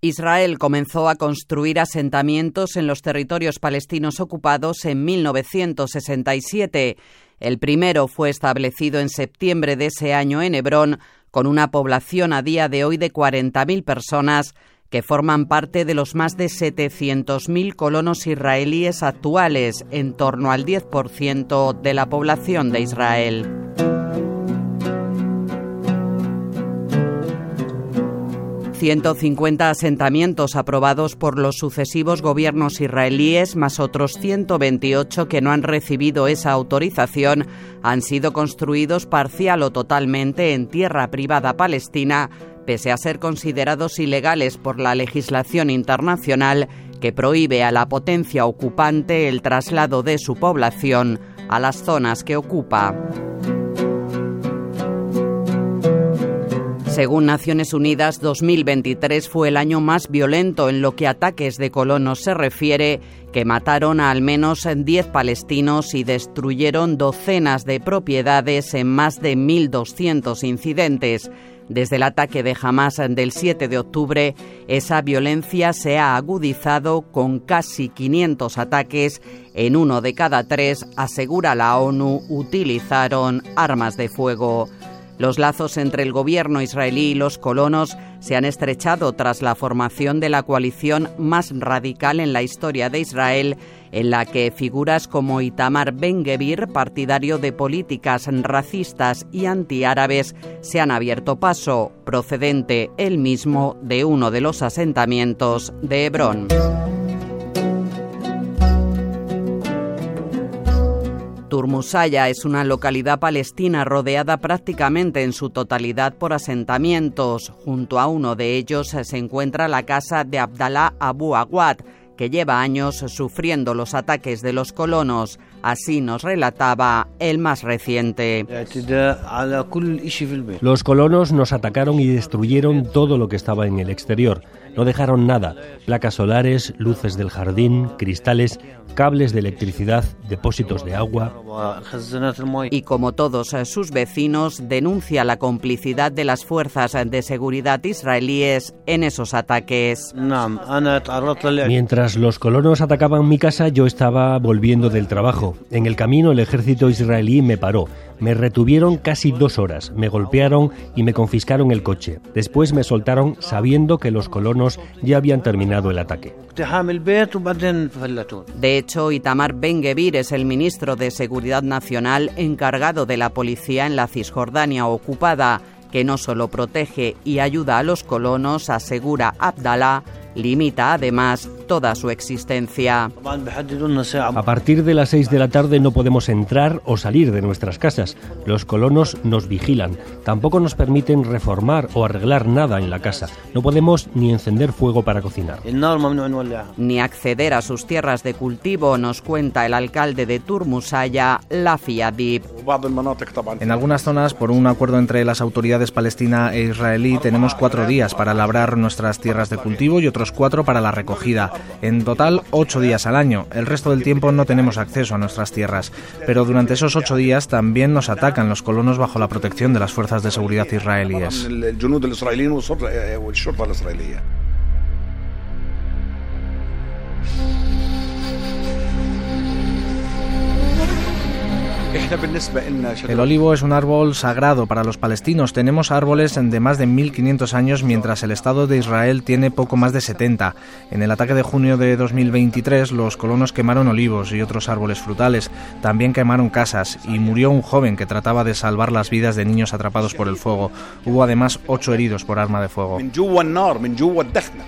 Israel comenzó a construir asentamientos en los territorios palestinos ocupados en 1967. El primero fue establecido en septiembre de ese año en Hebrón, con una población a día de hoy de 40.000 personas que forman parte de los más de 700.000 colonos israelíes actuales, en torno al 10% de la población de Israel. 150 asentamientos aprobados por los sucesivos gobiernos israelíes, más otros 128 que no han recibido esa autorización, han sido construidos parcial o totalmente en tierra privada palestina, pese a ser considerados ilegales por la legislación internacional que prohíbe a la potencia ocupante el traslado de su población a las zonas que ocupa. Según Naciones Unidas, 2023 fue el año más violento en lo que ataques de colonos se refiere, que mataron a al menos 10 palestinos y destruyeron docenas de propiedades en más de 1.200 incidentes. Desde el ataque de Hamas del 7 de octubre, esa violencia se ha agudizado con casi 500 ataques. En uno de cada tres, asegura la ONU, utilizaron armas de fuego. Los lazos entre el gobierno israelí y los colonos se han estrechado tras la formación de la coalición más radical en la historia de Israel, en la que figuras como Itamar Ben-Gvir, partidario de políticas racistas y antiárabes, se han abierto paso, procedente él mismo de uno de los asentamientos de Hebrón. Turmusaya es una localidad palestina rodeada prácticamente en su totalidad por asentamientos. Junto a uno de ellos se encuentra la casa de Abdallah Abu Awad, que lleva años sufriendo los ataques de los colonos. Así nos relataba el más reciente. Los colonos nos atacaron y destruyeron todo lo que estaba en el exterior. No dejaron nada, placas solares, luces del jardín, cristales, cables de electricidad, depósitos de agua. Y como todos sus vecinos, denuncia la complicidad de las fuerzas de seguridad israelíes en esos ataques. Mientras los colonos atacaban mi casa, yo estaba volviendo del trabajo. En el camino el ejército israelí me paró. Me retuvieron casi dos horas, me golpearon y me confiscaron el coche. Después me soltaron sabiendo que los colonos ya habían terminado el ataque. De hecho, Itamar Ben Gvir es el ministro de Seguridad Nacional encargado de la policía en la Cisjordania ocupada, que no solo protege y ayuda a los colonos, asegura Abdallah, limita además toda su existencia. A partir de las 6 de la tarde no podemos entrar o salir de nuestras casas. Los colonos nos vigilan. Tampoco nos permiten reformar o arreglar nada en la casa. No podemos ni encender fuego para cocinar. Ni acceder a sus tierras de cultivo, nos cuenta el alcalde de Turmusaya, Lafi Adib. En algunas zonas, por un acuerdo entre las autoridades palestina e israelí, tenemos cuatro días para labrar nuestras tierras de cultivo y otros cuatro para la recogida. En total, ocho días al año. El resto del tiempo no tenemos acceso a nuestras tierras. Pero durante esos ocho días también nos atacan los colonos bajo la protección de las fuerzas de seguridad israelíes. El olivo es un árbol sagrado para los palestinos. Tenemos árboles de más de 1500 años mientras el Estado de Israel tiene poco más de 70. En el ataque de junio de 2023 los colonos quemaron olivos y otros árboles frutales. También quemaron casas y murió un joven que trataba de salvar las vidas de niños atrapados por el fuego. Hubo además ocho heridos por arma de fuego.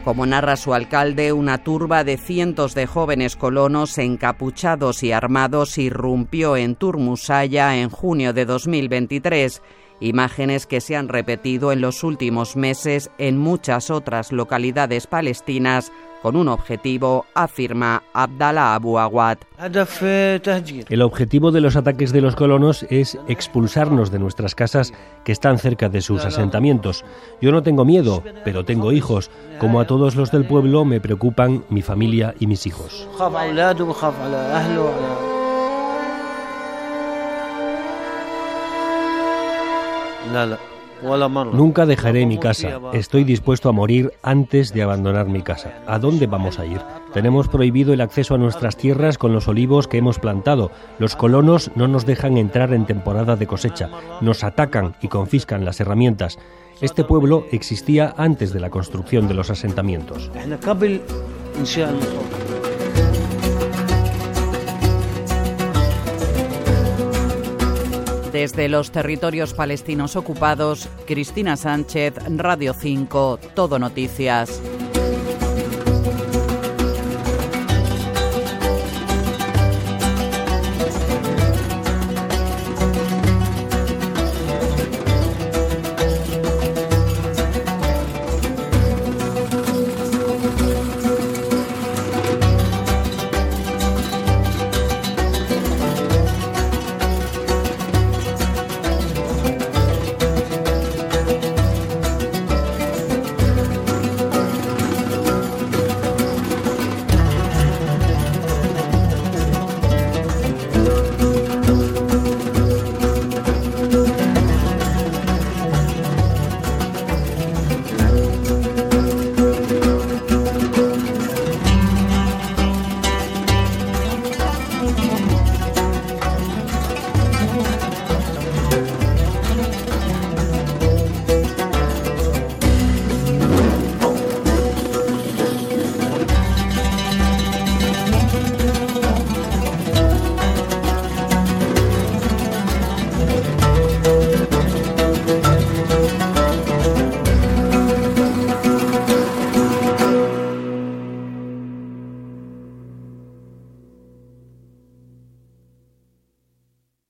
Como narra su alcalde, una turba de cientos de jóvenes colonos encapuchados y armados irrumpió en Turmus en junio de 2023, imágenes que se han repetido en los últimos meses en muchas otras localidades palestinas con un objetivo, afirma Abdallah Abu Awad. El objetivo de los ataques de los colonos es expulsarnos de nuestras casas que están cerca de sus asentamientos. Yo no tengo miedo, pero tengo hijos. Como a todos los del pueblo, me preocupan mi familia y mis hijos. Nunca dejaré mi casa. Estoy dispuesto a morir antes de abandonar mi casa. ¿A dónde vamos a ir? Tenemos prohibido el acceso a nuestras tierras con los olivos que hemos plantado. Los colonos no nos dejan entrar en temporada de cosecha. Nos atacan y confiscan las herramientas. Este pueblo existía antes de la construcción de los asentamientos. Desde los territorios palestinos ocupados, Cristina Sánchez, Radio 5, Todo Noticias.